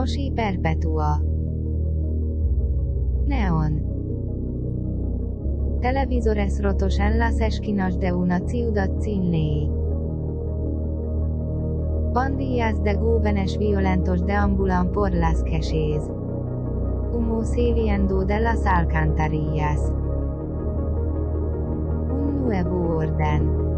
Moshi Perpetua Neon Televisores rotos en las esquinas de una ciudad sin ley. Pandillas de jóvenes violentos deambulan por las calles. Humo saliendo de las alcantarillas. Un nuevo orden.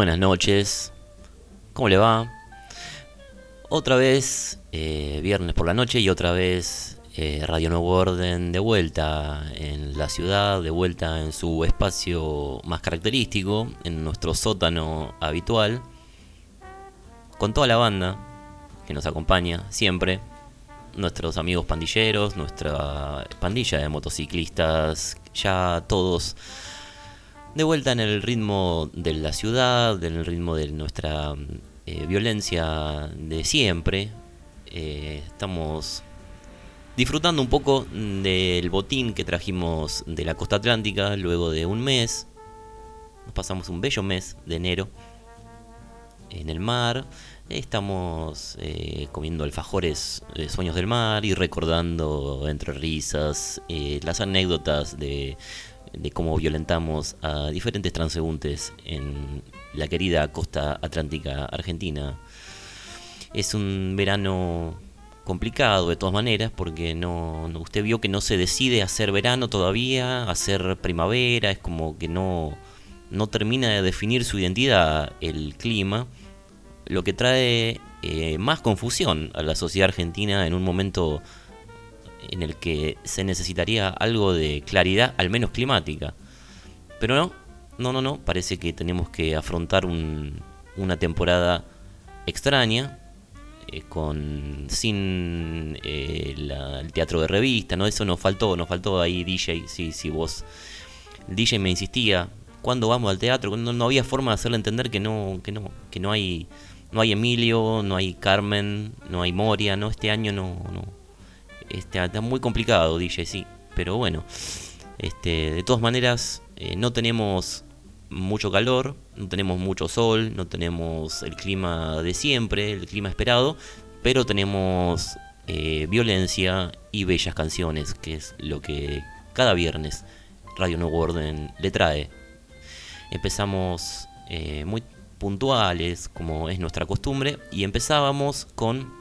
Buenas noches. ¿Cómo le va? Otra vez, eh, viernes por la noche y otra vez eh, Radio Nuevo Orden de vuelta en la ciudad, de vuelta en su espacio más característico, en nuestro sótano habitual, con toda la banda que nos acompaña siempre, nuestros amigos pandilleros, nuestra pandilla de motociclistas, ya todos de vuelta en el ritmo de la ciudad, en el ritmo de nuestra eh, violencia de siempre. Eh, estamos disfrutando un poco del botín que trajimos de la costa atlántica luego de un mes. Nos pasamos un bello mes de enero en el mar. Estamos eh, comiendo alfajores de Sueños del Mar y recordando entre risas las anécdotas de de cómo violentamos a diferentes transeúntes en la querida costa atlántica argentina. Es un verano complicado de todas maneras porque no, usted vio que no se decide hacer verano todavía, hacer primavera, es como que no, no termina de definir su identidad el clima, lo que trae eh, más confusión a la sociedad argentina en un momento en el que se necesitaría algo de claridad, al menos climática. Pero no, no, no, no, parece que tenemos que afrontar un- una temporada extraña, eh, con sin eh, la- el teatro de revista, ¿no? Eso nos faltó, nos faltó ahí DJ, sí, sí, vos. DJ me insistía, ¿cuándo vamos al teatro? No, no había forma de hacerle entender que no, que no, que no hay, no hay Emilio, no hay Carmen, no hay Moria, ¿no? Este año no, no. Está muy complicado, DJ, sí. Pero bueno, este, de todas maneras, eh, no tenemos mucho calor, no tenemos mucho sol, no tenemos el clima de siempre, el clima esperado, pero tenemos eh, violencia y bellas canciones, que es lo que cada viernes Radio Nuevo Orden le trae. Empezamos eh, muy puntuales, como es nuestra costumbre, y empezábamos con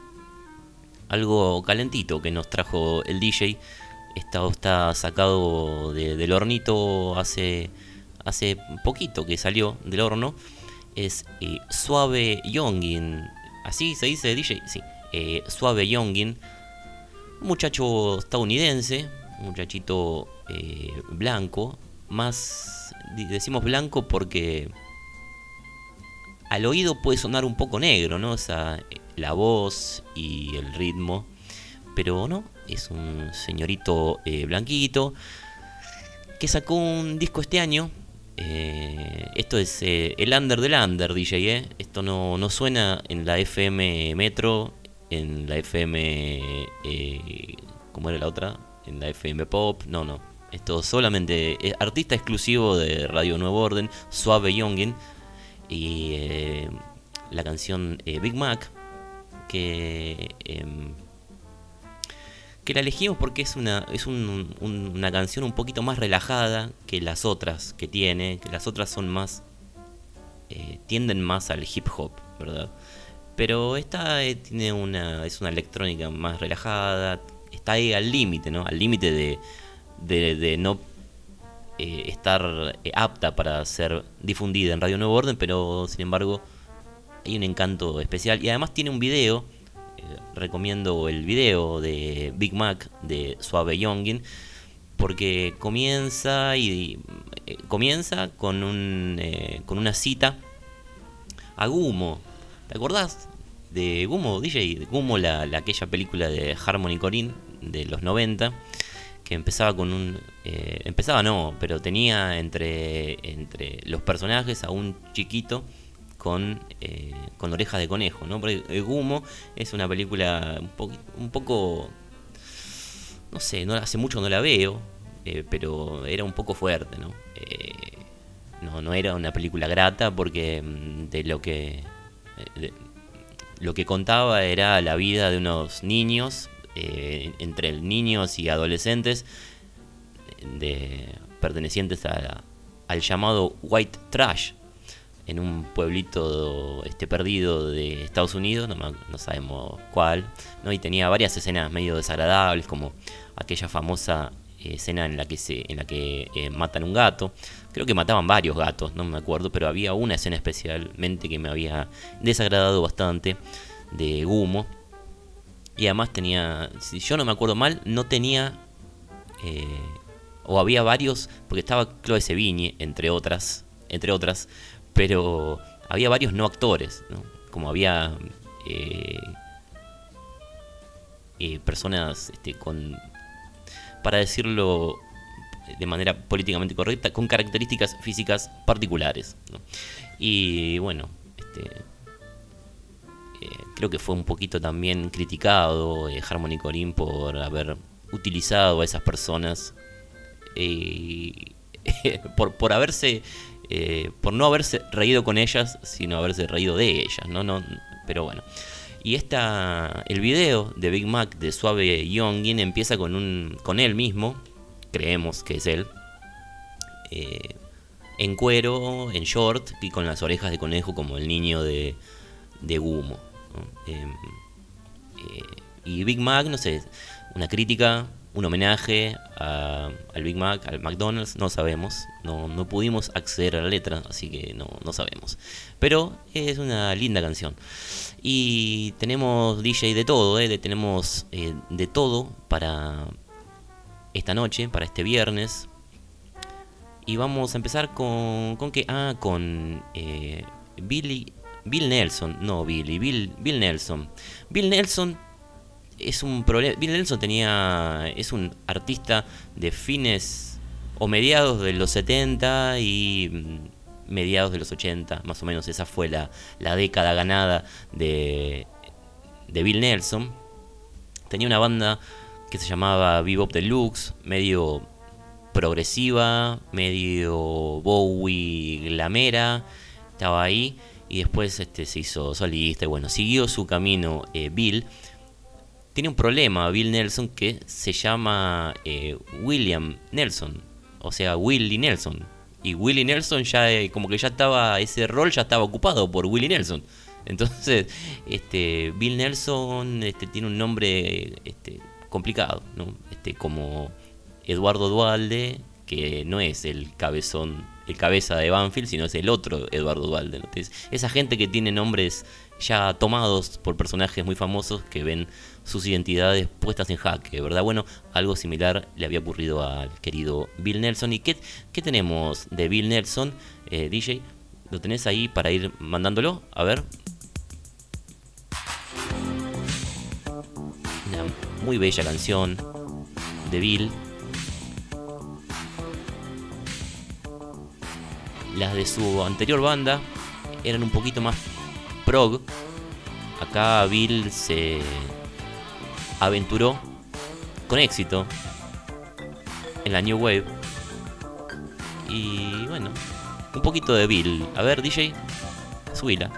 algo calentito que nos trajo el DJ. Está, está sacado de- del hornito hace, hace poquito que salió del horno. Es eh, Suave Yongin. ¿Así se dice DJ? Sí. eh, Suave Yongin. Muchacho estadounidense. Un muchachito eh, blanco. Más... Decimos blanco porque al oído puede sonar un poco negro, ¿no? Esa, la voz y el ritmo. Pero no, es un señorito eh, blanquito que sacó un disco este año. Eh, esto es eh, el under del under, DJ. Esto no, no suena en la FM Metro, en la FM... ¿Cómo era la otra? En la FM Pop, no, no. Esto solamente es artista exclusivo de Radio Nuevo Orden, Suave Youngin y la canción Big Mac que em, que la elegimos porque es una es un- un- una canción un poquito más relajada que las otras que tiene que las otras son más eh, tienden más al hip hop verdad pero esta eh, tiene una es una electrónica más relajada está ahí al límite no al límite de, de, de no eh, estar apta para ser difundida en Radio Nuevo Orden, pero sin embargo hay un encanto especial y además tiene un video, eh, recomiendo el video de Big Mac de Suave Youngin, porque comienza y eh, comienza con un eh, con una cita a Gumo. ¿Te acordás de Gumo, DJ? De Gumo, la, la- aquella película de Harmony Corinne de los 90 que empezaba con un empezaba no pero tenía entre entre los personajes a un chiquito con eh, con orejas de conejo no porque eh, Gumo es una película un, un poco no sé no hace mucho no la veo eh, pero era un poco fuerte no Eh, no no era una película grata porque mm, de lo que eh, lo que contaba era la vida de unos niños, entre niños y adolescentes, de, pertenecientes a- al llamado White Trash, en un pueblito este, perdido de Estados Unidos, no, no sabemos cuál, ¿no? y tenía varias escenas medio desagradables, como aquella famosa eh, escena en la que, se, en la que eh, matan un gato. Creo que mataban varios gatos, no me acuerdo, pero había una escena especialmente que me había desagradado bastante de Gumo. Y además tenía, si yo no me acuerdo mal, no tenía, eh, o había varios, porque estaba Chloe Sevigny, entre otras, entre otras, pero había varios no actores, ¿no? como había eh, eh, personas este, con, para decirlo de manera políticamente correcta, con características físicas particulares. Y bueno, este, eh, creo que fue un poquito también criticado Harmony Corinne por haber utilizado a esas personas por, por haberse eh, por no haberse reído con ellas sino haberse reído de ellas no no pero bueno y esta el video de Big Mac de Suave Youngin empieza con un con él mismo creemos que es él eh, en cuero en short y con las orejas de conejo como el niño de de Gumo. Eh, eh, Y Big Mac, no sé, una crítica, un homenaje a- al Big Mac, al McDonald's, no sabemos. No, no pudimos acceder a la letra, así que no, no sabemos. Pero es una linda canción. Y tenemos DJ de todo, ¿eh? tenemos eh, de todo para esta noche, para este viernes. Y vamos a empezar con. ¿Con qué? Ah, con eh, Billy. Bill Nelson. No, Billy. Bill, Bill Nelson. Bill Nelson es un problema. Bill Nelson tenía. Es un artista de fines o mediados de los 70 y mm, mediados de los 80, más o menos. Esa fue la, la década ganada de, de Bill Nelson. Tenía una banda que se llamaba Bebop Deluxe, medio progresiva, medio Bowie glamera, estaba ahí y después este, se hizo solista y bueno, siguió su camino eh, Bill. Tiene un problema Bill Nelson que se llama eh, William Nelson, o sea, Willie Nelson. Y Willie Nelson ya eh, como que ya estaba, ese rol ya estaba ocupado por Willie Nelson. Entonces, este, Bill Nelson este, tiene un nombre este, complicado, ¿no? Este, como Eduardo Dualde, que no es el cabezón, el cabeza de Banfield, sino es el otro Eduardo Dualde. Entonces, esa gente que tiene nombres ya tomados por personajes muy famosos que ven sus identidades puestas en jaque, ¿verdad? Bueno, algo similar le había ocurrido al querido Bill Nelson. ¿Y qué, qué tenemos de Bill Nelson, eh, DJ? ¿Lo tenés ahí para ir mandándolo? A ver. Una muy bella canción de Bill. Las de su anterior banda eran un poquito más prog. Acá Bill se aventuró con éxito en la New Wave. Y bueno, un poquito de Bill. A ver, DJ, subila.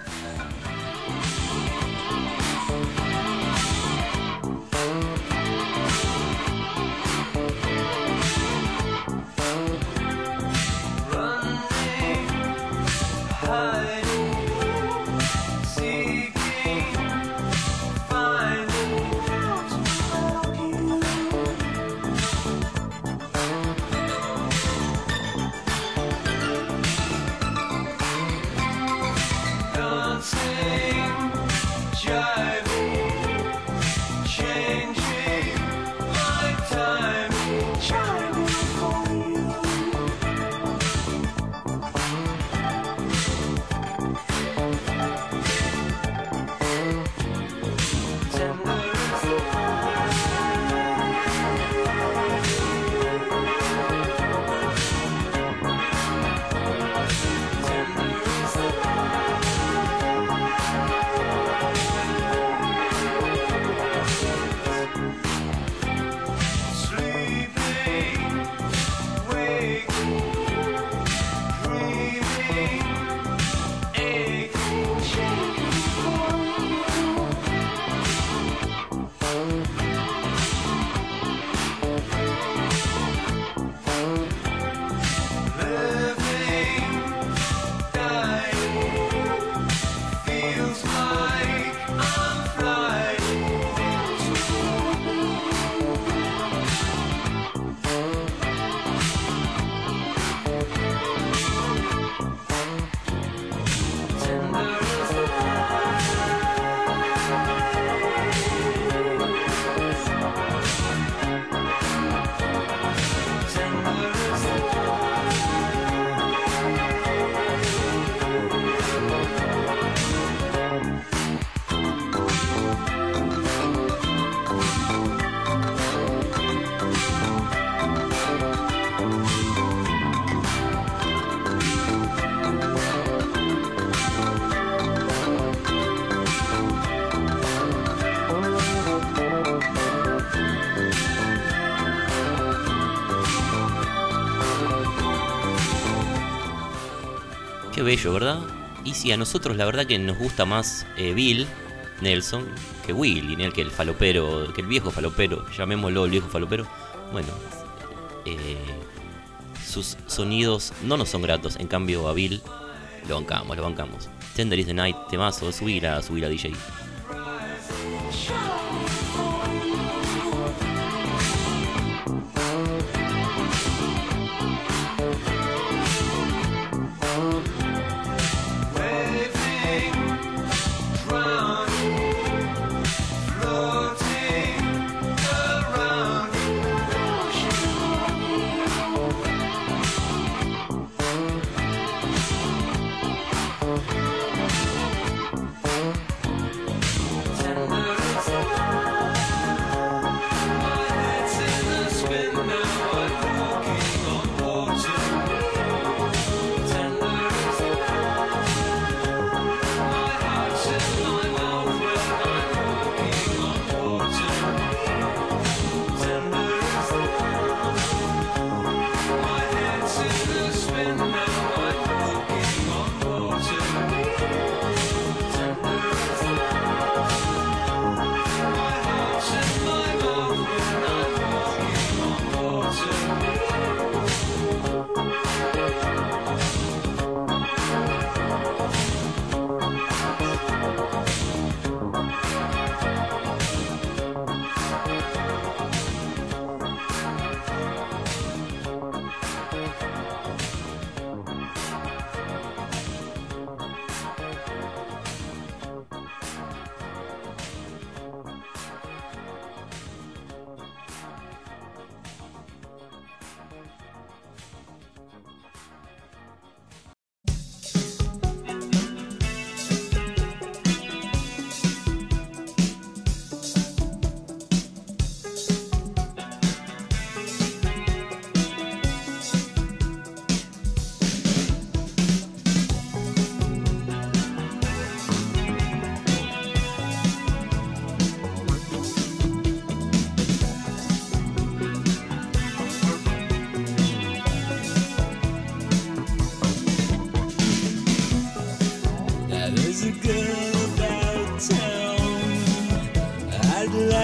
Bello, ¿verdad? Y si a nosotros la verdad que nos gusta más eh, Bill Nelson que Willy, ¿no? que el falopero, que el viejo falopero, llamémoslo el viejo falopero. Bueno, eh, sus sonidos no nos son gratos, en cambio a Bill lo bancamos, lo bancamos. Tender is the night, temazo, subir a subir a DJ.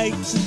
lights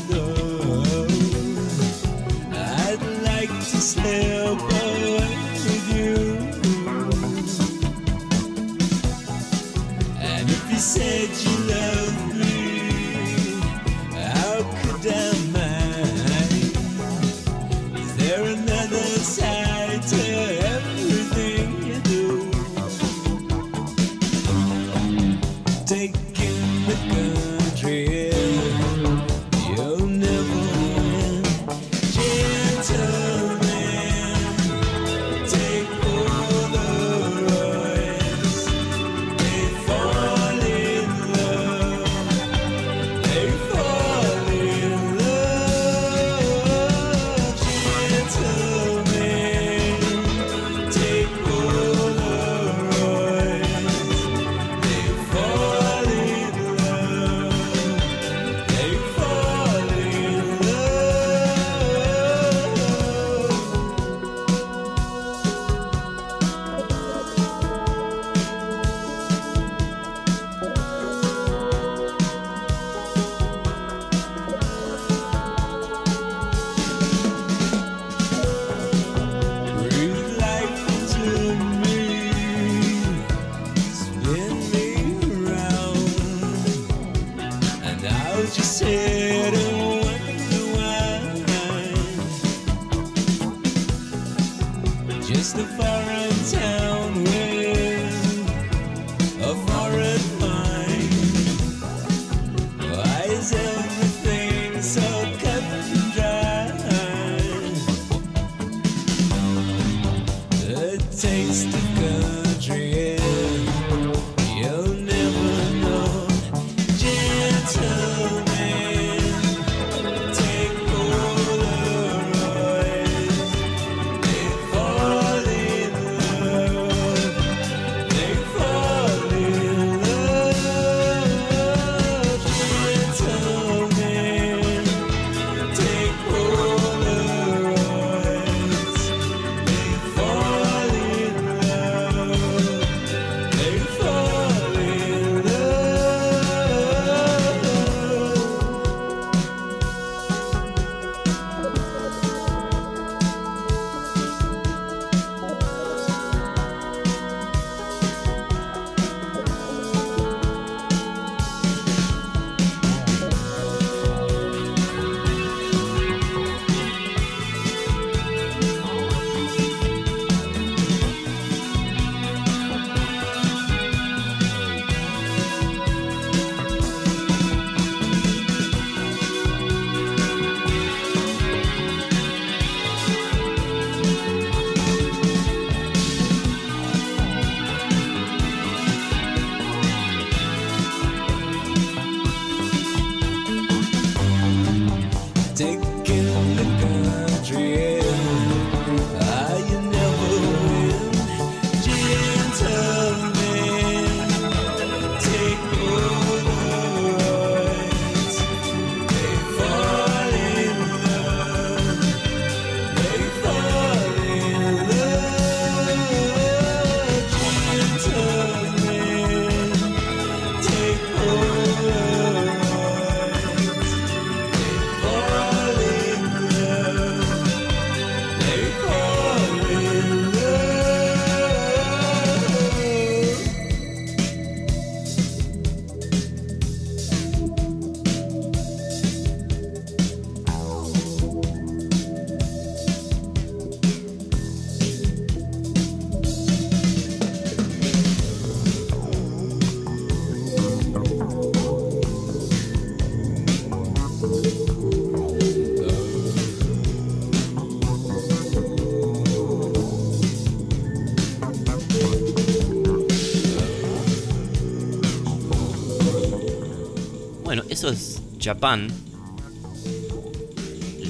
Japan,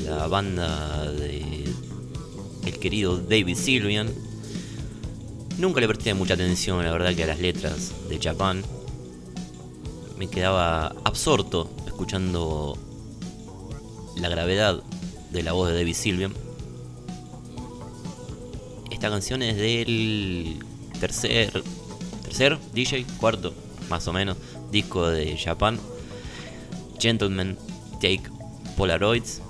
la banda de el querido David Sylvian, nunca le presté mucha atención, la verdad, que a las letras de Japan. Me quedaba absorto escuchando la gravedad de la voz de David Sylvian. Esta canción es del tercer, tercer DJ, cuarto, más o menos, disco de Japan. Gentlemen Take Polaroids.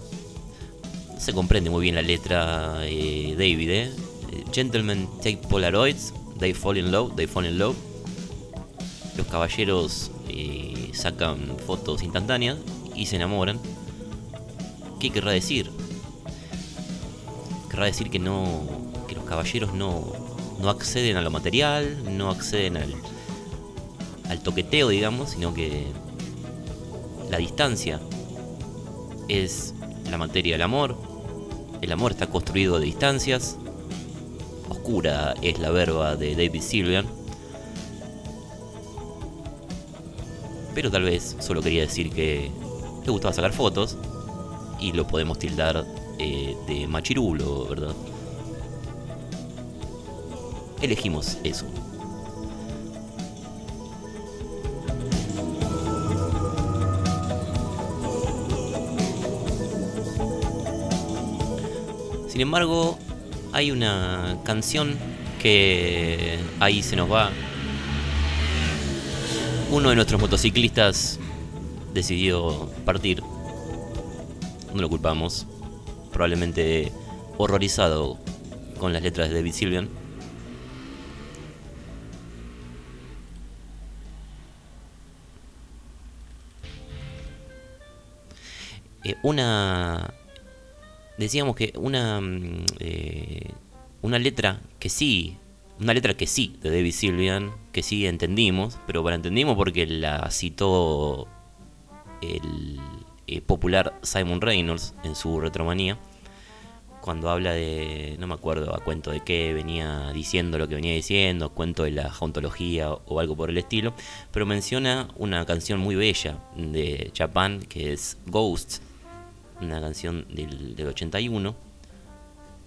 Se comprende muy bien la letra eh, David, ¿eh? Gentlemen Take Polaroids. They fall in love, they fall in love. Los caballeros eh, sacan fotos instantáneas y se enamoran. ¿Qué querrá decir? Querrá decir que no. que los caballeros no. no acceden a lo material, no acceden al. al toqueteo, digamos, sino que la distancia es la materia del amor. El amor está construido de distancias. Oscura es la verba de David Sylvian. Pero tal vez solo quería decir que le gustaba sacar fotos y lo podemos tildar eh, de machirulo, ¿verdad? Elegimos eso. Sin embargo, hay una canción que ahí se nos va. Uno de nuestros motociclistas decidió partir. No lo culpamos. Probablemente horrorizado con las letras de David Sylvian. Eh, una decíamos que una mm, eh, una letra que sí una letra que sí de David Sylvian que sí entendimos pero para entendimos porque la citó el eh, popular Simon Reynolds en su retromanía cuando habla de no me acuerdo a cuento de qué venía diciendo lo que venía diciendo cuento de la jauntología o algo por el estilo pero menciona una canción muy bella de Japan que es Ghosts una canción del, del 81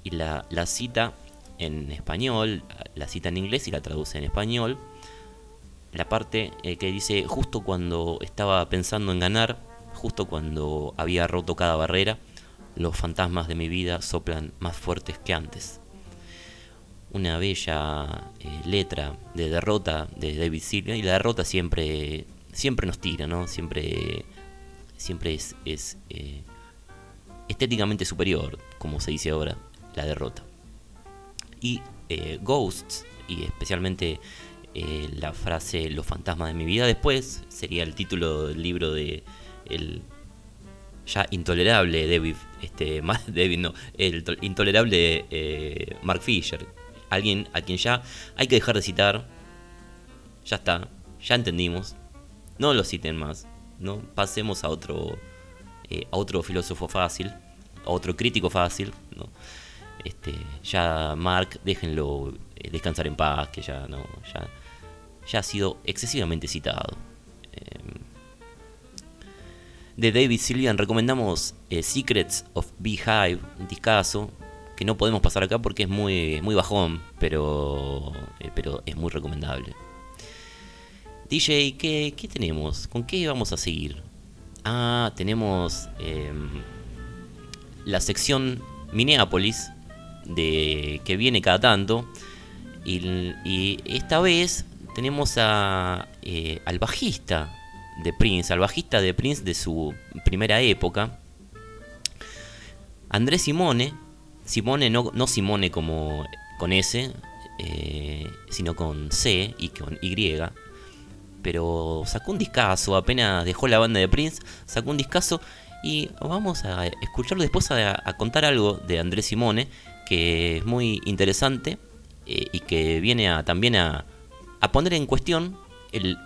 y la, la cita en español, la cita en inglés y la traduce en español. La parte eh, que dice justo cuando estaba pensando en ganar, justo cuando había roto cada barrera, los fantasmas de mi vida soplan más fuertes que antes. Una bella eh, letra de derrota de David Silvia y la derrota siempre siempre nos tira, ¿no? Siempre siempre es, es eh, estéticamente superior, como se dice ahora, la derrota. Y eh, Ghosts, y especialmente eh, la frase Los fantasmas de mi vida, después sería el título del libro de el ya intolerable David, este, David no, el to- intolerable eh, Mark Fisher, alguien a quien ya hay que dejar de citar, ya está, ya entendimos, no lo citen más, no pasemos a otro eh, a otro filósofo fácil, a otro crítico fácil. Este, ya Mark, déjenlo eh, descansar en paz, que ya no, ya, ha sido excesivamente citado. Eh, de David Sylvian recomendamos eh, Secrets of Beehive, un discazo que no podemos pasar acá porque es muy, muy bajón, pero, pero es muy recomendable. DJ, ¿qué, ¿qué tenemos? ¿Con qué vamos a seguir? Ah, tenemos em, la sección Minneapolis, de, que viene cada tanto. Y, esta vez tenemos a, eh, al bajista de Prince, al bajista de Prince de su primera época, Andrés Simone. Simone, no, no Simone como con S, eh, sino con C y con Y pero sacó un discazo, apenas dejó la banda de Prince, sacó un discazo y vamos a escucharlo después a, contar algo de Andrés Simone, que es muy interesante eh, y que viene a, también a, a poner en cuestión el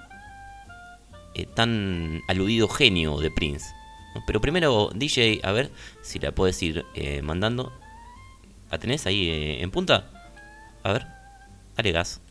eh, tan aludido genio de Prince. Pero primero, DJ, a ver si la puedes ir eh, mandando. ¿La tenés ahí en punta? A ver, dale gas.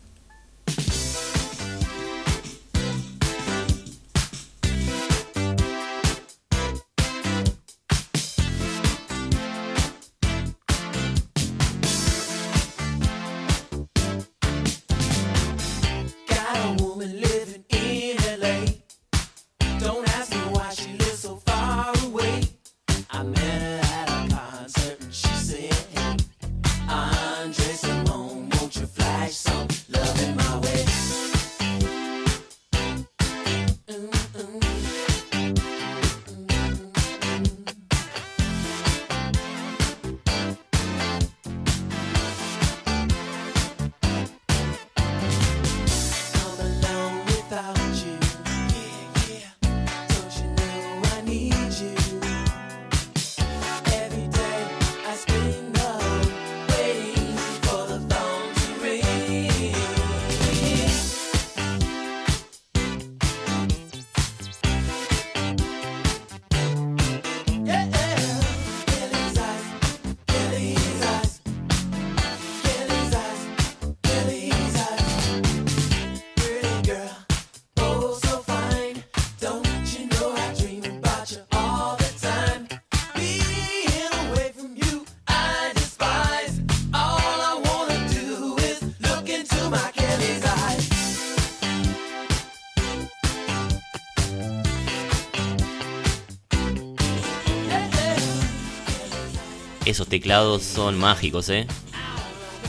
Esos teclados son mágicos, ¿eh?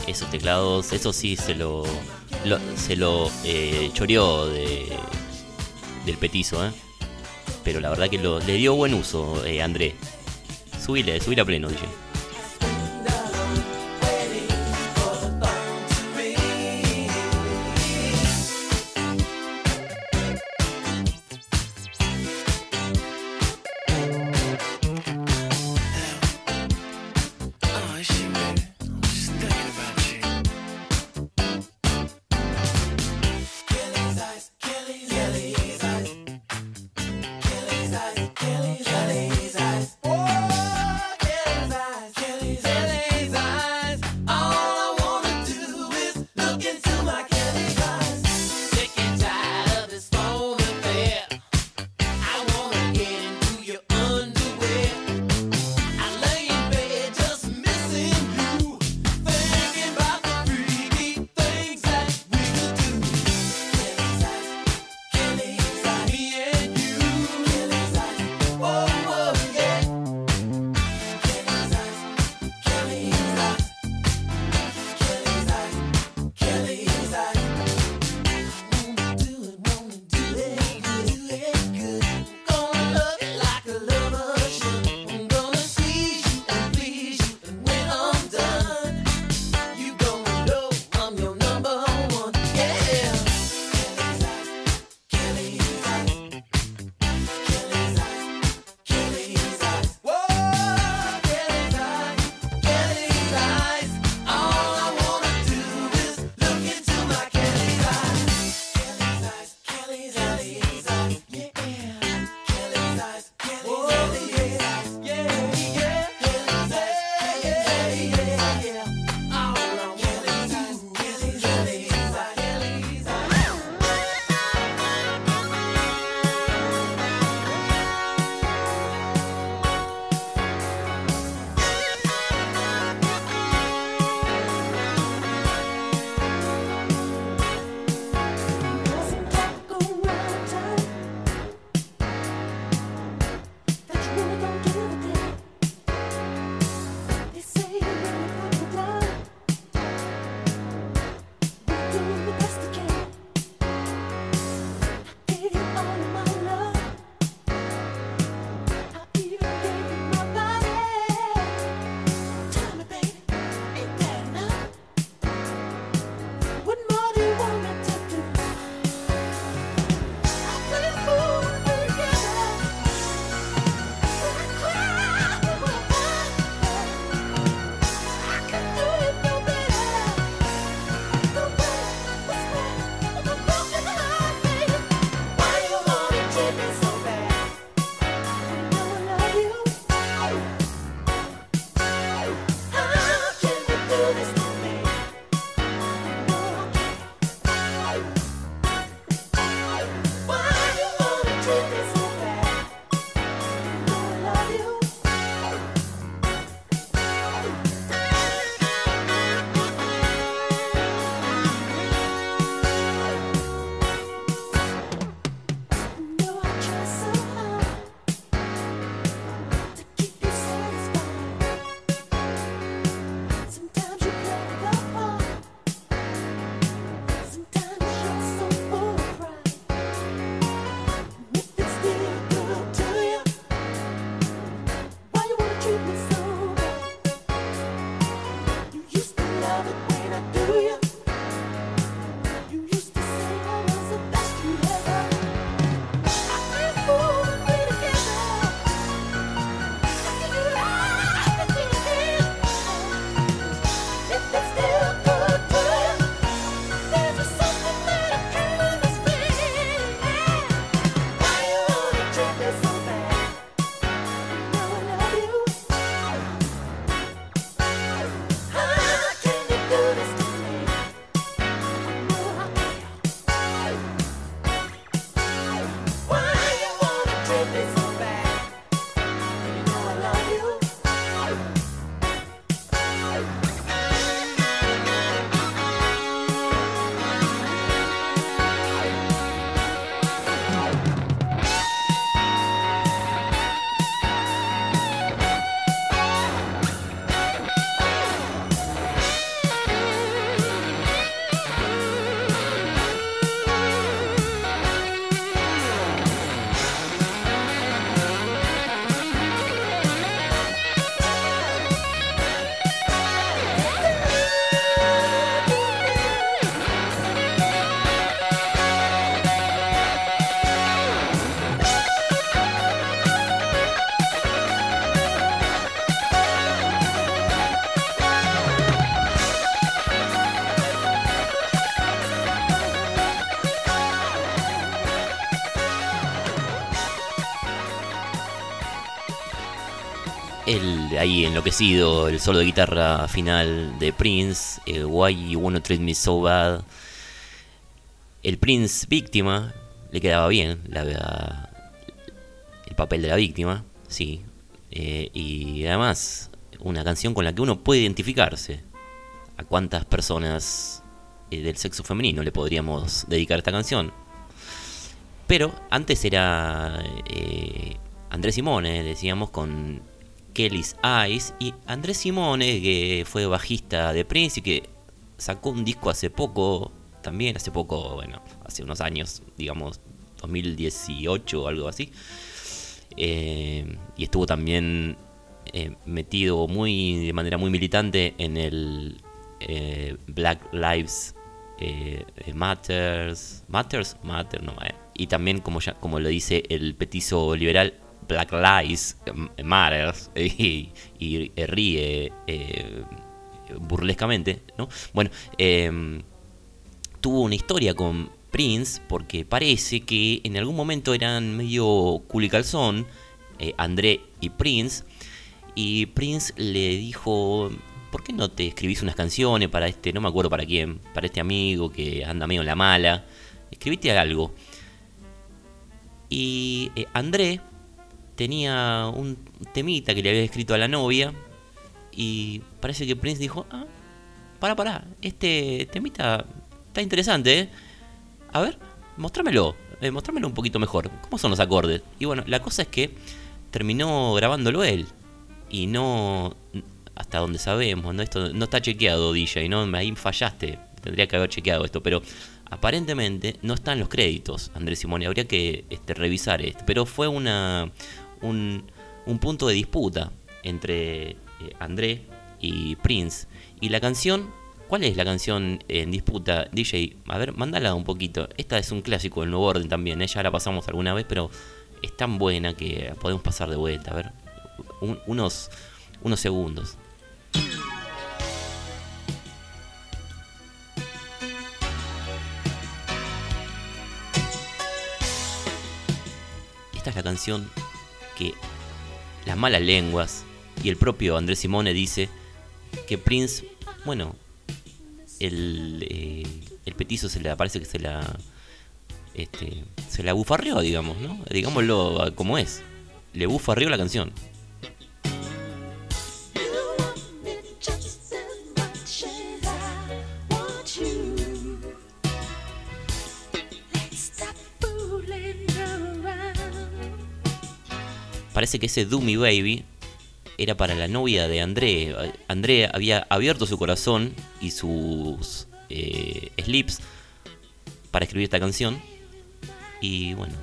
Esos teclados, eso sí se lo, se lo eh, choreó de, del petizo, ¿eh? Pero la verdad que lo, le dio buen uso, eh, André. Subile, subile a pleno, DJ. Ahí enloquecido, el solo de guitarra final de Prince, eh, Why You Wanna Treat Me So Bad. El Prince víctima le quedaba bien la, el papel de la víctima, sí. Eh, y además, una canción con la que uno puede identificarse. ¿A cuántas personas eh, del sexo femenino le podríamos dedicar esta canción? Pero antes era Andrés Simone, decíamos, con Kelly's Eyes. Y Andrés Simone, que fue bajista de Prince y que sacó un disco hace poco, también hace poco, bueno, hace unos años, digamos, 2018 o algo así. Eh, y estuvo también eh, metido muy de manera muy militante en el eh, Black Lives Matters, Matters, Matter, no, y también como ya como lo dice el petizo liberal Black Lives Matters y, y ríe eh, burlescamente, ¿no? Bueno, eh, tuvo una historia con Prince porque parece que en algún momento eran medio culicalzón, eh, André y Prince, y Prince le dijo, ¿por qué no te escribís unas canciones para este, no me acuerdo para quién, para este amigo que anda medio en la mala? Escribite algo. Y eh, André tenía un temita que le había escrito a la novia y parece que Prince dijo, ah, para, para, este temita está interesante, ¿eh? A ver, mostrámelo, eh, mostrámelo un poquito mejor. ¿Cómo son los acordes? Y bueno, la cosa es que terminó grabándolo él. Y no, hasta donde sabemos, ¿no? Esto no está chequeado, DJ, ¿no? Ahí fallaste. Tendría que haber chequeado esto, pero aparentemente no están los créditos, Andrés Simone. Habría que este, revisar esto. Pero fue una, un, un punto de disputa entre eh, André y Prince. Y la canción ¿Cuál es la canción en disputa? DJ, a ver, mándala un poquito. Esta es un clásico del nuevo orden también, ¿eh? ya la pasamos alguna vez, pero es tan buena que podemos pasar de vuelta. A ver, un- unos, unos segundos. Esta es la canción que las malas lenguas y el propio Andrés Simone dice que Prince, bueno, el, eh, el petizo se le parece que se la este, se la bufarrió, digamos, ¿no? Digámoslo como es. Le bufarrió la canción. Parece que ese Me Baby era para la novia de André. André había abierto su corazón y sus eh, slips para escribir esta canción. Y bueno,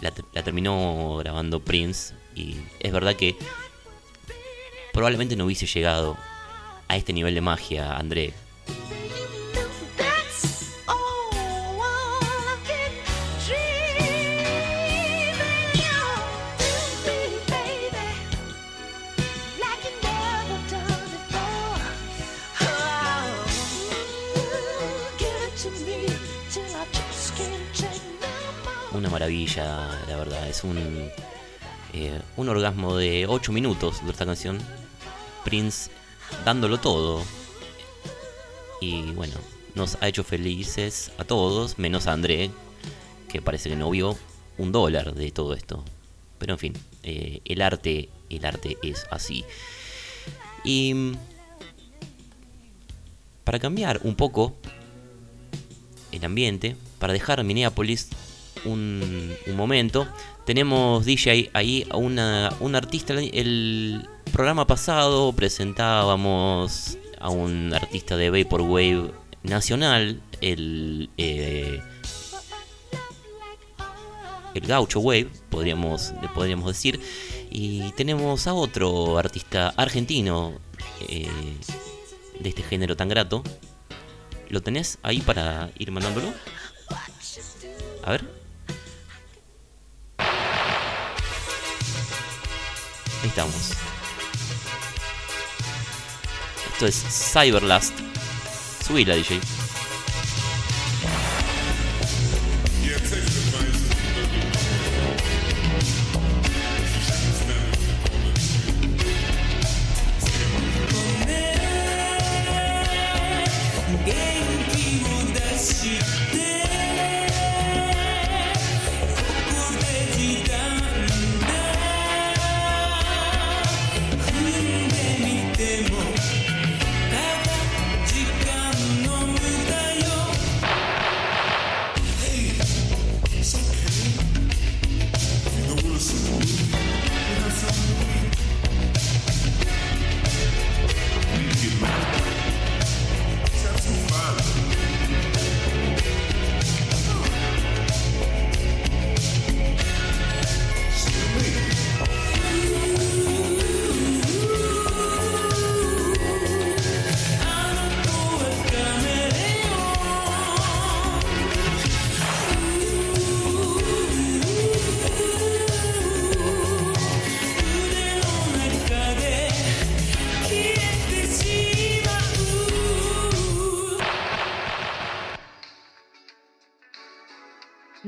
la, la terminó grabando Prince. Y es verdad que probablemente no hubiese llegado a este nivel de magia, André. Maravilla, la verdad. Es un, eh, un orgasmo de 8 minutos de esta canción. Prince dándolo todo. Y bueno, nos ha hecho felices a todos, menos a André, que parece que no vio un dólar de todo esto. Pero en fin, eh, el arte, el arte es así. Y mm, para cambiar un poco el ambiente, para dejar Minneapolis un, momento, tenemos DJ ahí a una, un artista. El programa pasado presentábamos a un artista de Vaporwave nacional, el, eh, el Gaucho Wave, podríamos, podríamos decir. Y tenemos a otro artista argentino eh, de este género tan grato. ¿Lo tenés ahí para ir mandándolo? A ver. Ahí estamos. Esto es Cyberlast. Subila, DJ.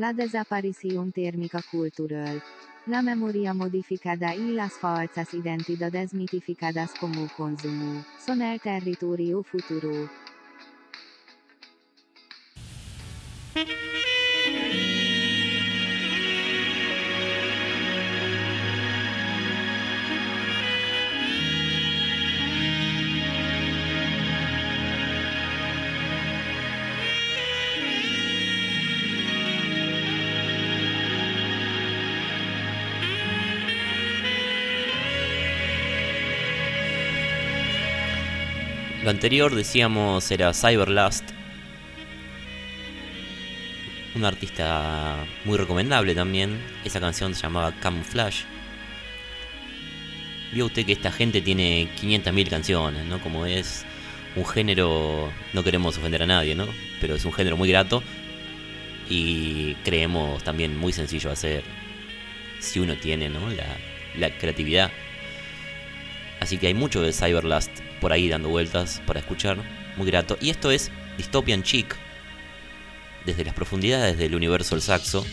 La desaparición térmica cultural. La memoria modificada y las falsas identidades mitificadas como consumo son el territorio futuro. Lo anterior decíamos era Cyberlust. Un artista muy recomendable también. Esa canción se llamaba Camouflage. Vio usted que esta gente tiene 500.000 canciones, ¿no? Como es un género, no queremos ofender a nadie, ¿no? Pero es un género muy grato y creemos también muy sencillo hacer si uno tiene, ¿no? La creatividad. Así que hay mucho de Cyberlust por ahí dando vueltas para escuchar, muy grato. Y esto es Dystopian Chic, desde las profundidades del universo del saxo.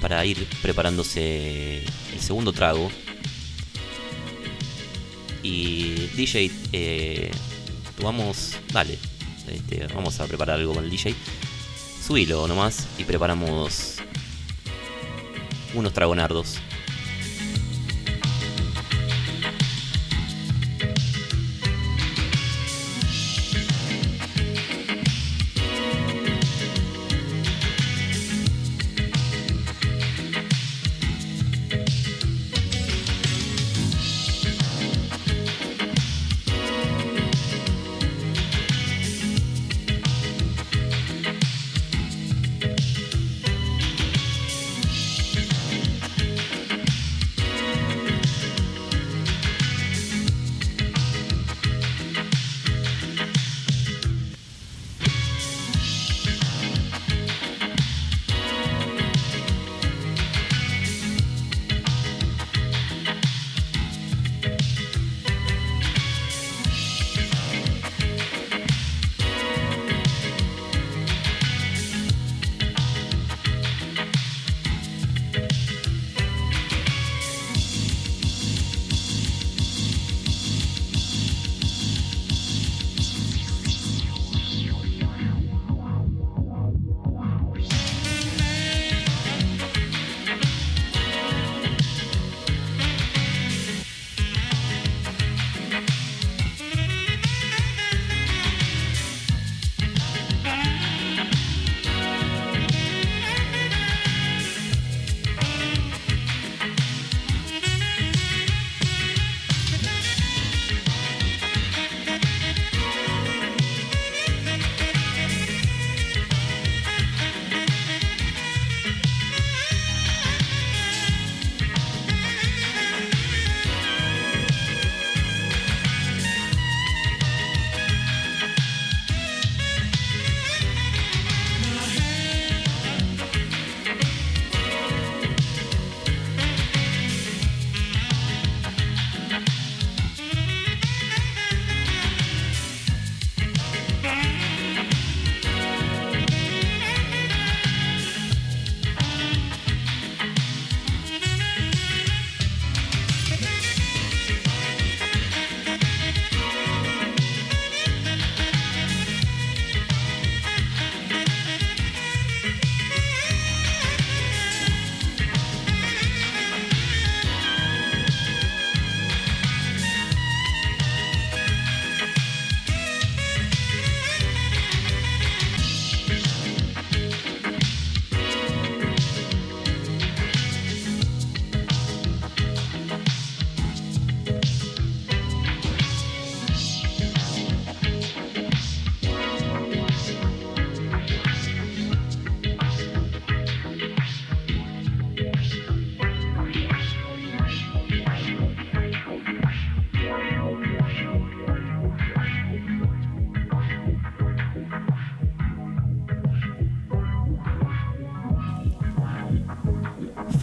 Para ir preparándose el segundo trago. Y DJ, eh, vamos, dale, este, vamos a preparar algo con el DJ subilo nomás y preparamos unos tragonardos.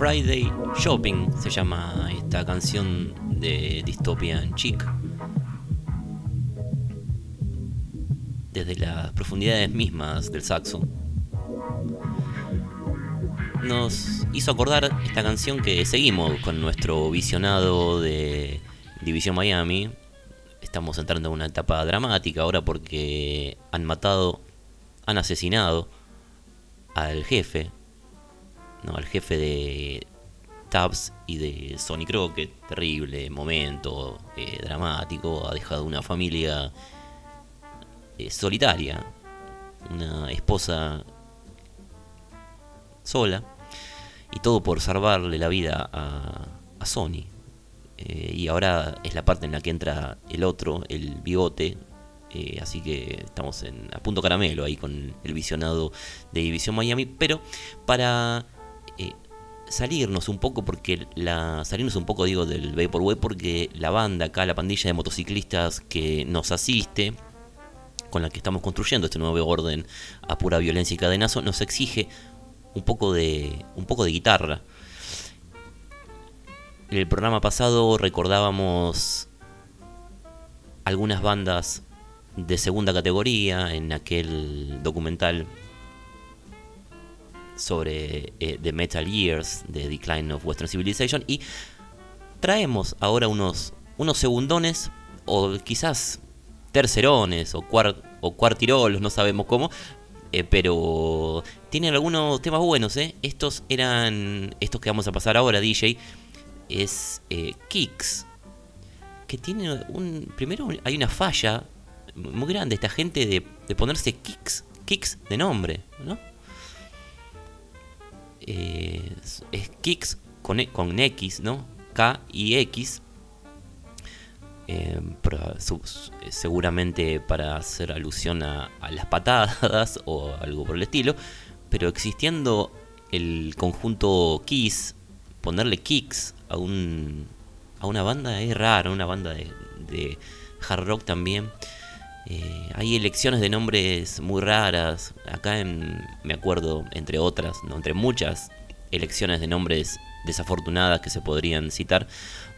Friday Shopping se llama esta canción de Dystopian Chic. Desde las profundidades mismas del saxo. Nos hizo acordar esta canción que seguimos con nuestro visionado de División Miami. Estamos entrando en una etapa dramática ahora porque han matado, han asesinado al jefe no, al jefe de Tabs y de Sonny Crockett. Terrible momento eh, dramático. Ha dejado una familia eh, solitaria, una esposa sola y todo por salvarle la vida a, a Sony. Eh, y ahora es la parte en la que entra el otro, el bigote. así que estamos en, a punto caramelo ahí con el visionado de División Miami. Pero para eh, salirnos un poco, porque la salirnos un poco digo del Vaporwave, porque la banda acá, la pandilla de motociclistas que nos asiste, con la que estamos construyendo este nuevo orden a pura violencia y cadenazo, nos exige un poco de, un poco de guitarra. En el programa pasado recordábamos algunas bandas de segunda categoría en aquel documental sobre eh, The Metal Years, The Decline of Western Civilization, y traemos ahora unos, unos segundones, o quizás tercerones, o, cuar- o cuartirolos, no sabemos cómo, eh, pero tienen algunos temas buenos, ¿eh? Estos eran, estos que vamos a pasar ahora, DJ, es eh, Kicks, que tiene un, primero hay una falla muy grande esta gente de, de ponerse Kicks, Kicks de nombre, ¿no? Eh, es- Kicks con, E- con X, ¿no? K y X. eh, seguramente para hacer alusión a, a las patadas o algo por el estilo. Pero existiendo el conjunto Kiss, ponerle Kicks a, un, a una banda es raro, una banda de, de hard rock también. Eh, hay elecciones de nombres muy raras. Acá en, me acuerdo, entre otras, no, entre muchas elecciones de nombres desafortunadas que se podrían citar.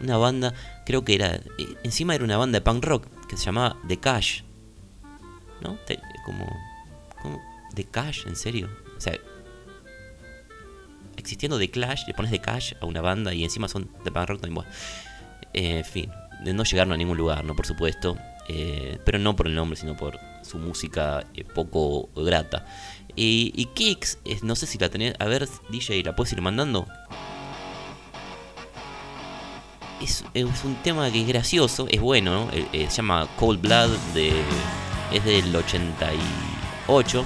Una banda, creo que era, eh, encima era una banda de punk rock que se llamaba The Cash. ¿No? Te- como, como The Cash, en serio. O sea, existiendo The Clash, le pones The Cash a una banda y encima son de punk rock también. Bueno, eh, en fin, no llegaron a ningún lugar, ¿no? Por supuesto. Eh, pero no por el nombre, sino por su música eh, poco grata. Y, y Kicks, no sé si la tenés. A ver, DJ, ¿la puedes ir mandando? Es, es un tema que es gracioso, es bueno, ¿no? Eh, se llama Cold Blood, de, es del 88.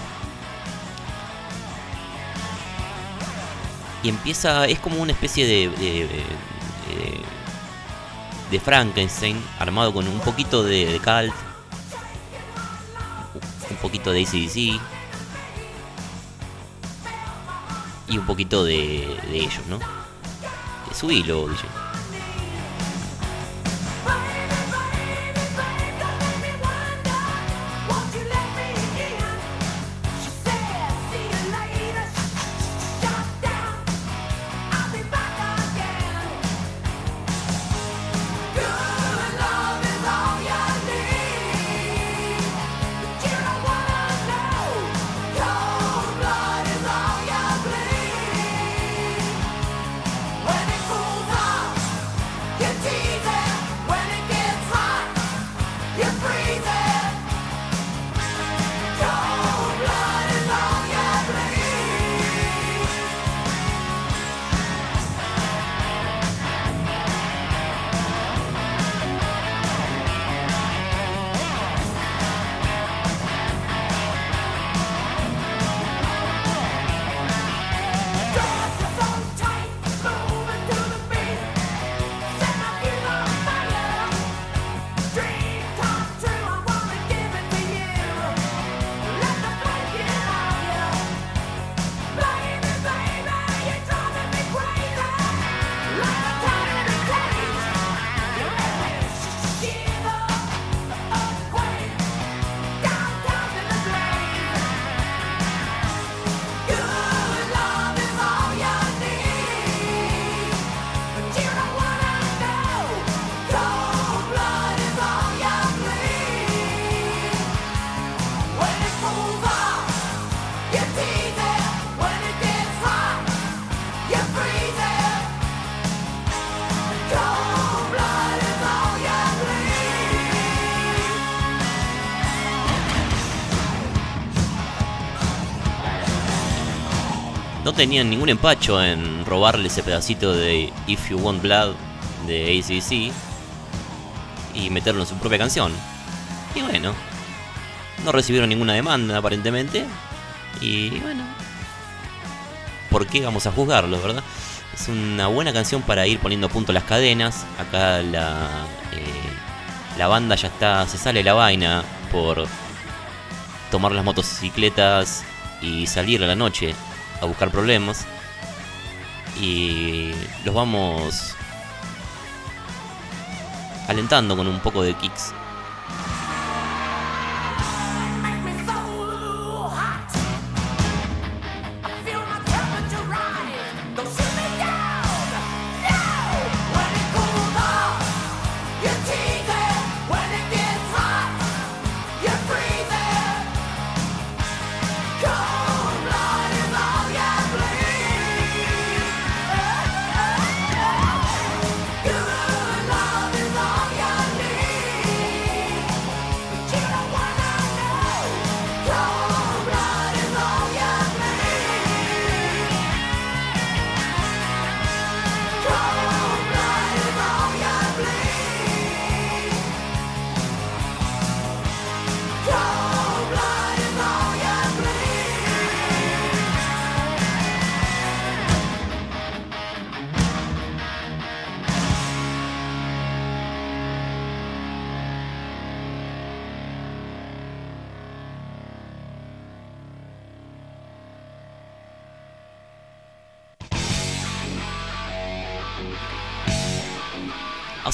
Y empieza, es como una especie de Frankenstein armado con un poquito de, de Cult, un poquito de ACDC y un poquito de, de ellos, ¿no? Subilo, DJ. Tenían ningún empacho en robarle ese pedacito de If You Want Blood de ACC y meterlo en su propia canción. Y bueno, no recibieron ninguna demanda aparentemente. Y bueno, ¿por qué vamos a juzgarlo, verdad? Es una buena canción para ir poniendo a punto las cadenas. Acá la, eh, la banda ya está, se sale la vaina por tomar las motocicletas y salir a la noche a buscar problemas. Y los vamos alentando con un poco de kicks.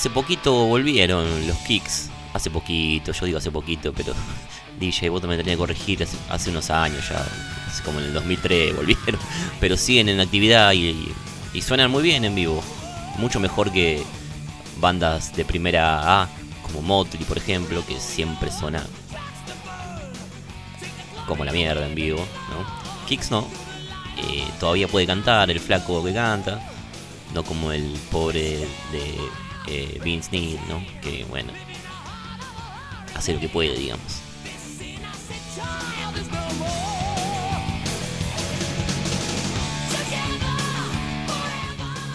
Hace poquito volvieron los kicks. Hace poquito, yo digo hace poquito, pero DJ, vos también tenés que corregir hace, unos años ya. Como en el 2003 volvieron. Pero siguen en actividad y, y suenan muy bien en vivo. Mucho mejor que bandas de primera A, como Motley, por ejemplo, que siempre suena como la mierda en vivo. ¿no? Kicks no. Eh, todavía puede cantar el flaco que canta. No como el pobre de eh, Vince ¿no? Que bueno, hace lo que puede, digamos.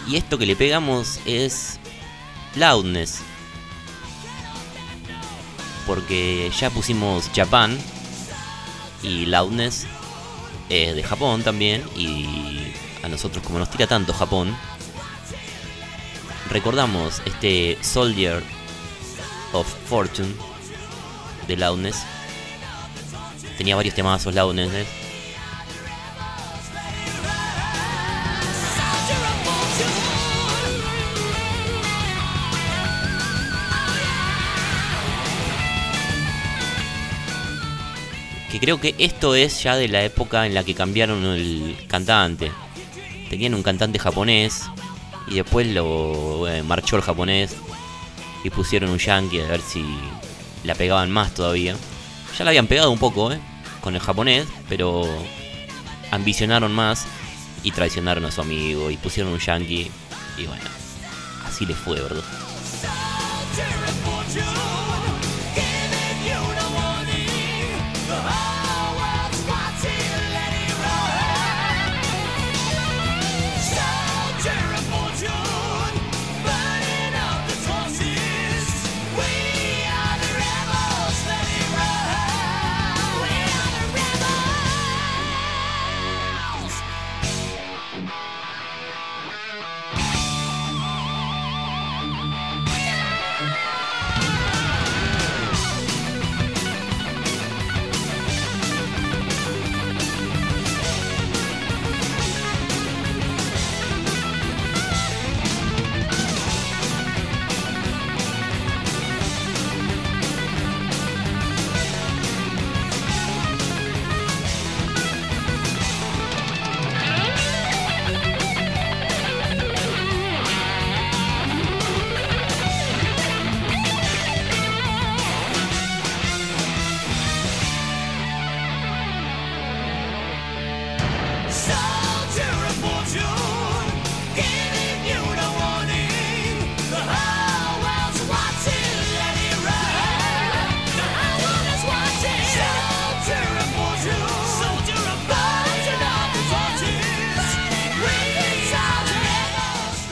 Y esto que le pegamos es loudness. Porque ya pusimos Japan y loudness es de Japón también. Y a nosotros como nos tira tanto Japón, recordamos este Soldier of Fortune de Loudness. Tenía varios temazos Loudness. ¿eh? Que creo que esto es ya de la época en la que cambiaron el cantante. Tenían un cantante japonés y después lo eh, marchó el japonés y pusieron un yankee a ver si la pegaban más todavía. Ya la habían pegado un poco eh, con el japonés, pero ambicionaron más y traicionaron a su amigo y pusieron un yankee y bueno, así les fue, ¿verdad?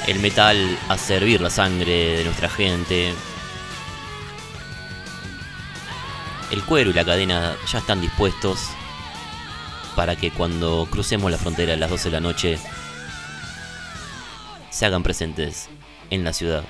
El metal a servir la sangre de nuestra gente. El cuero y la cadena ya están dispuestos para que cuando crucemos la frontera a las 12 de la noche se hagan presentes en la ciudad.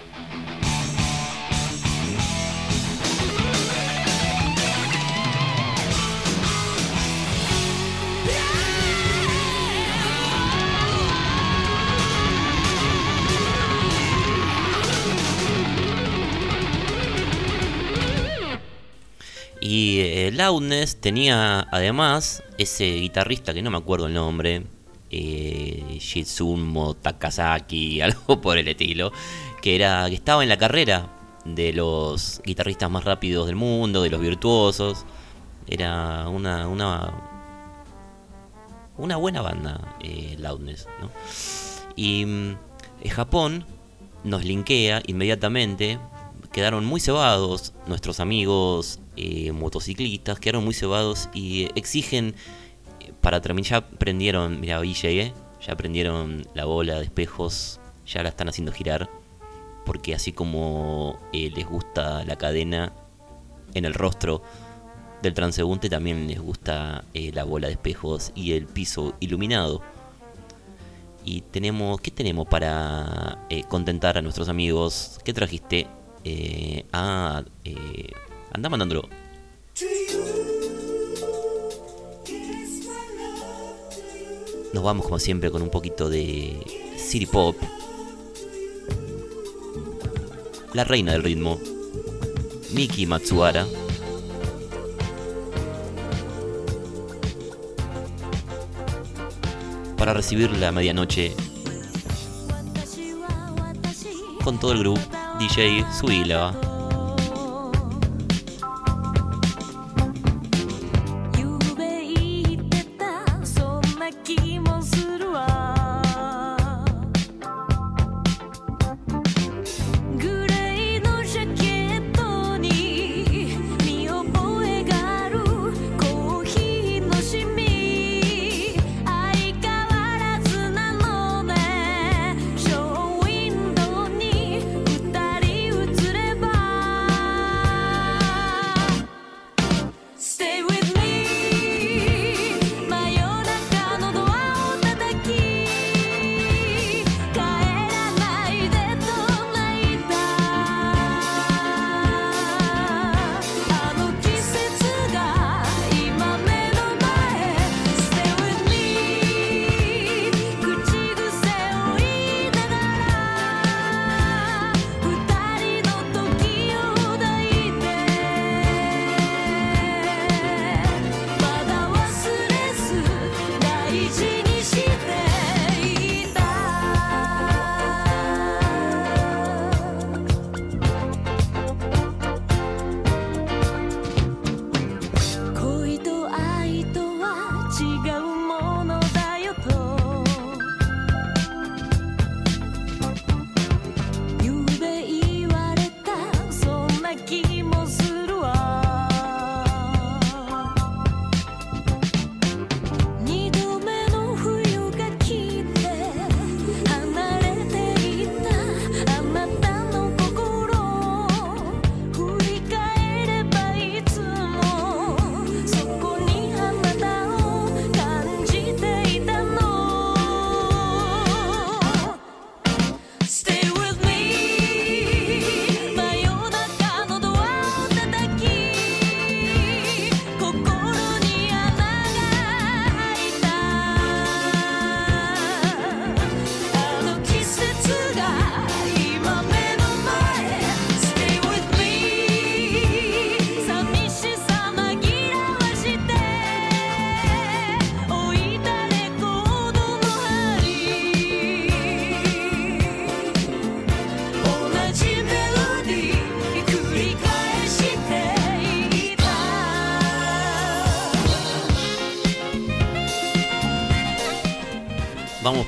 Loudness tenía además ese guitarrista que no me acuerdo el nombre, eh, Takasaki, algo por el estilo, que era que estaba en la carrera de los guitarristas más rápidos del mundo, de los virtuosos. Era una una una buena banda, eh, Loudness. Y mm, Japón nos linkea inmediatamente. Quedaron muy cebados nuestros amigos eh, motociclistas, quedaron muy cebados y exigen para terminar, ya prendieron, mira, ahí llegué, ya prendieron la bola de espejos, ya la están haciendo girar, porque así como eh, les gusta la cadena en el rostro del transeúnte, también les gusta eh, la bola de espejos y el piso iluminado. Y tenemos, ¿qué tenemos para eh, contentar a nuestros amigos? ¿Qué trajiste? Ah, anda mandándolo. Nos vamos como siempre con un poquito de City Pop. La reina del ritmo. Miki Matsuara. Para recibir la medianoche con todo el grupo DJ Suila.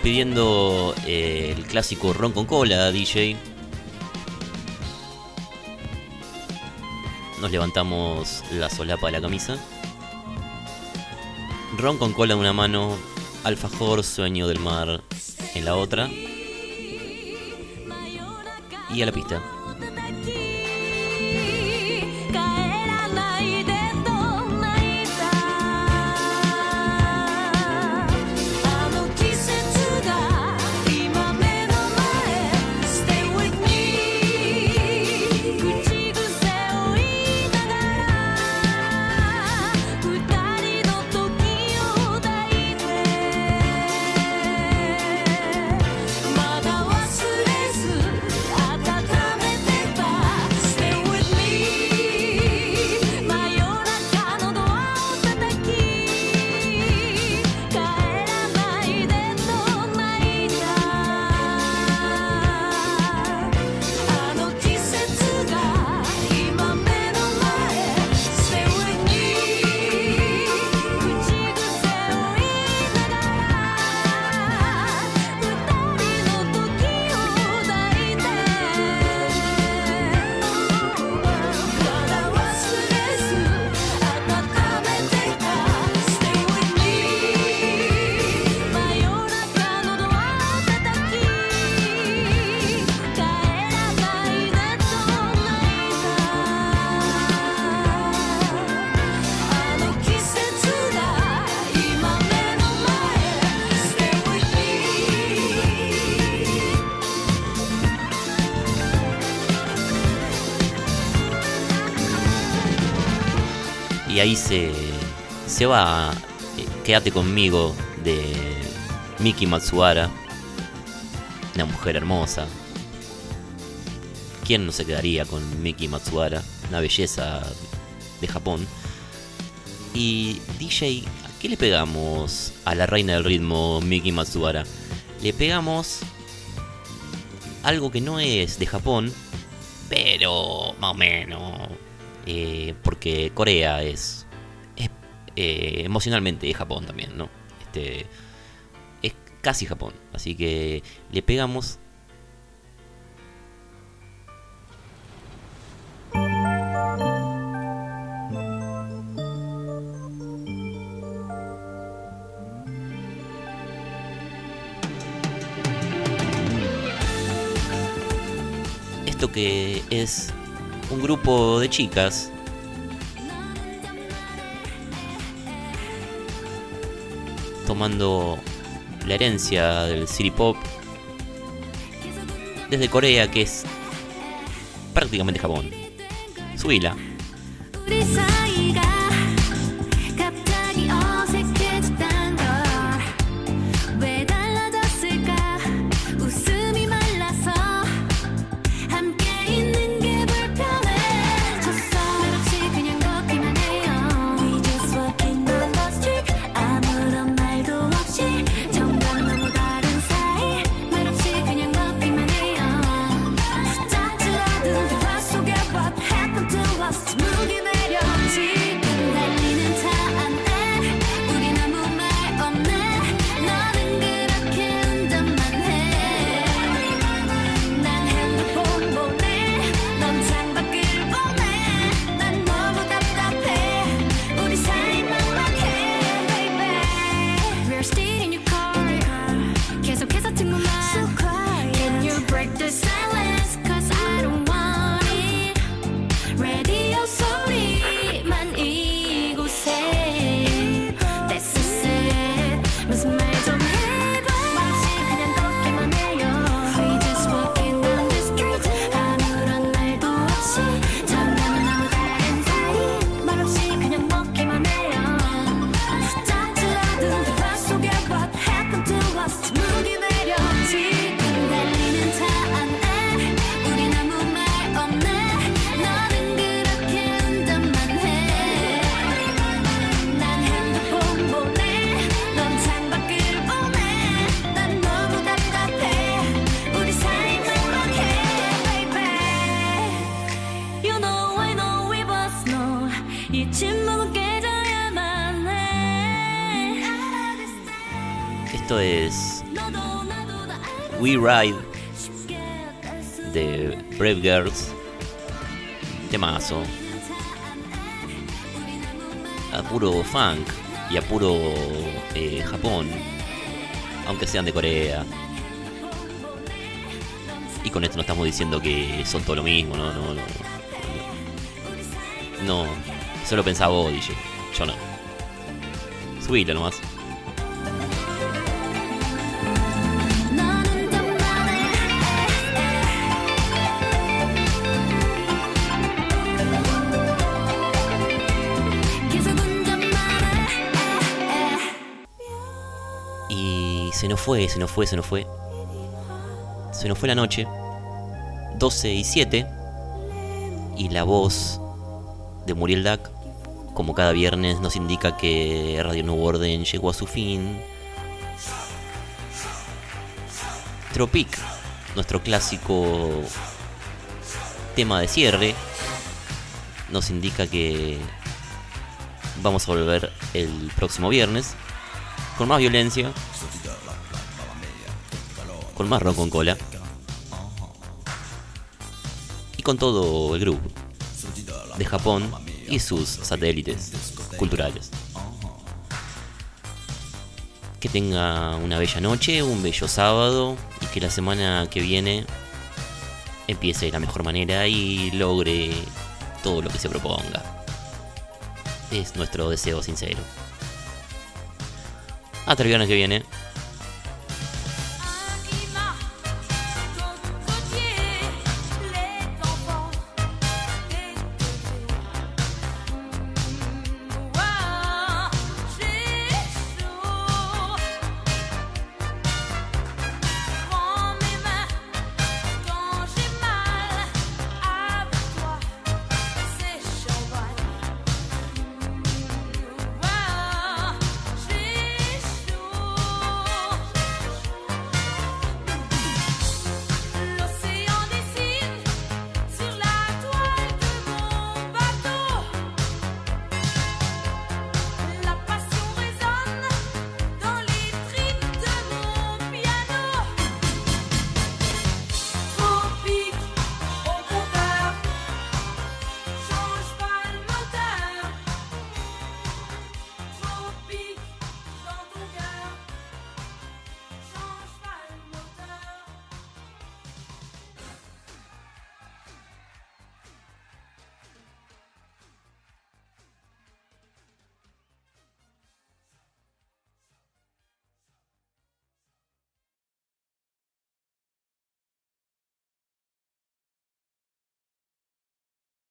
pidiendo eh, el clásico ron con cola, DJ. Nos levantamos la solapa de la camisa. Ron con cola en una mano, alfajor sueño del mar en la otra. Y a la pista. y ahí se, se va eh, Quédate conmigo de Miki Matsuhara. Una mujer hermosa. ¿Quién no se quedaría con Miki Matsuhara? Una belleza de Japón. Y DJ, ¿a qué le pegamos a la reina del ritmo Miki Matsuhara? Le pegamos algo que no es de Japón, pero más o menos eh, porque Corea es, eh, emocionalmente Japón también, ¿no? Este, es casi Japón, así que le pegamos esto que es un grupo de chicas tomando la herencia del city pop desde Corea, que es prácticamente Japón. Subila. Ride de Brave Girls. Temazo. A puro funk y a puro eh, Japón. Aunque sean de Corea. Y con esto no estamos diciendo que son todo lo mismo, no, no, no. No, solo pensaba vos, DJ. Yo no. Subilo nomás. Fue, se nos fue, se nos fue. Se nos fue la noche. 12 y 7. Y la voz de Muriel Dac, como cada viernes, nos indica que Radio Nuevo Orden llegó a su fin. Tropic, nuestro clásico tema de cierre, nos indica que vamos a volver el próximo viernes con más violencia, con más rock con cola y con todo el grupo de Japón y sus satélites culturales. Que tenga una bella noche, un bello sábado y que la semana que viene empiece de la mejor manera y logre todo lo que se proponga. Es nuestro deseo sincero. Hasta el viernes que viene.